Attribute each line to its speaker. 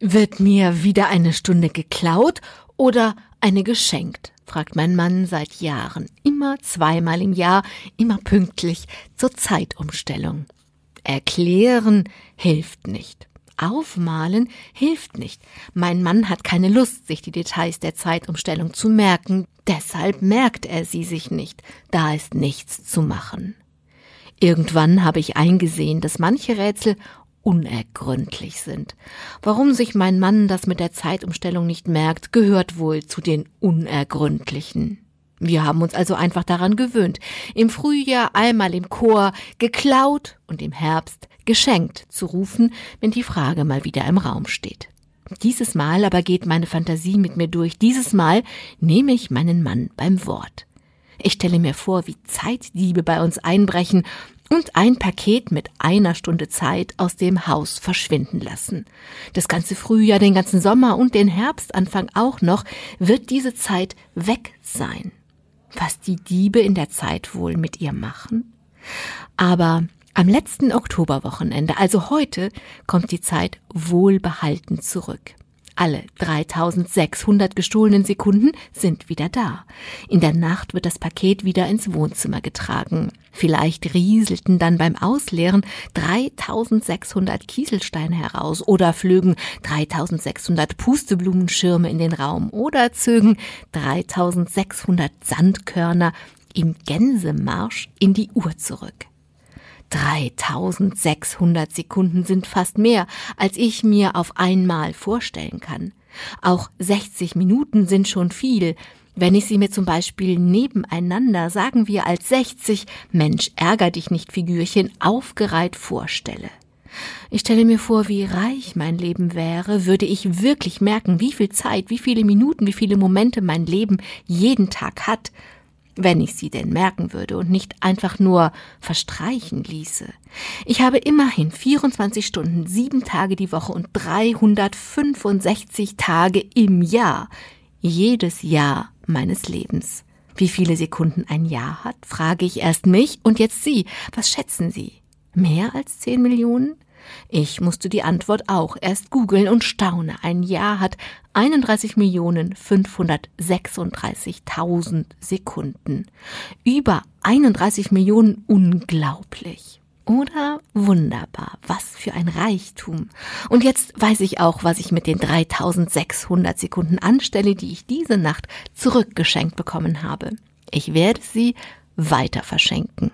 Speaker 1: Wird mir wieder eine Stunde geklaut oder eine geschenkt? fragt mein Mann seit Jahren, immer zweimal im Jahr, immer pünktlich zur Zeitumstellung. Erklären hilft nicht. Aufmalen hilft nicht. Mein Mann hat keine Lust, sich die Details der Zeitumstellung zu merken, deshalb merkt er sie sich nicht, da ist nichts zu machen. Irgendwann habe ich eingesehen, dass manche Rätsel unergründlich sind. Warum sich mein Mann das mit der Zeitumstellung nicht merkt, gehört wohl zu den unergründlichen. Wir haben uns also einfach daran gewöhnt, im Frühjahr einmal im Chor geklaut und im Herbst geschenkt zu rufen, wenn die Frage mal wieder im Raum steht. Dieses Mal aber geht meine Fantasie mit mir durch. Dieses Mal nehme ich meinen Mann beim Wort. Ich stelle mir vor, wie Zeitdiebe bei uns einbrechen und ein Paket mit einer Stunde Zeit aus dem Haus verschwinden lassen. Das ganze Frühjahr, den ganzen Sommer und den Herbstanfang auch noch wird diese Zeit weg sein. Was die Diebe in der Zeit wohl mit ihr machen? Aber am letzten Oktoberwochenende, also heute, kommt die Zeit wohlbehalten zurück. Alle 3600 gestohlenen Sekunden sind wieder da. In der Nacht wird das Paket wieder ins Wohnzimmer getragen. Vielleicht rieselten dann beim Ausleeren 3600 Kieselsteine heraus oder flögen 3600 Pusteblumenschirme in den Raum oder zögen 3600 Sandkörner im Gänsemarsch in die Uhr zurück. 3600 Sekunden sind fast mehr, als ich mir auf einmal vorstellen kann. Auch 60 Minuten sind schon viel. Wenn ich sie mir zum Beispiel nebeneinander, sagen wir als 60, Mensch, ärger dich nicht Figürchen, aufgereiht vorstelle. Ich stelle mir vor, wie reich mein Leben wäre, würde ich wirklich merken, wie viel Zeit, wie viele Minuten, wie viele Momente mein Leben jeden Tag hat, wenn ich sie denn merken würde und nicht einfach nur verstreichen ließe. Ich habe immerhin 24 Stunden, sieben Tage die Woche und 365 Tage im Jahr, jedes Jahr meines Lebens. Wie viele Sekunden ein Jahr hat, frage ich erst mich und jetzt Sie. Was schätzen Sie? Mehr als 10 Millionen? Ich musste die Antwort auch erst googeln und staune. Ein Jahr hat 31.536.000 Sekunden. Über 31 Millionen unglaublich. Oder wunderbar, was für ein Reichtum. Und jetzt weiß ich auch, was ich mit den 3600 Sekunden anstelle, die ich diese Nacht zurückgeschenkt bekommen habe. Ich werde sie weiter verschenken.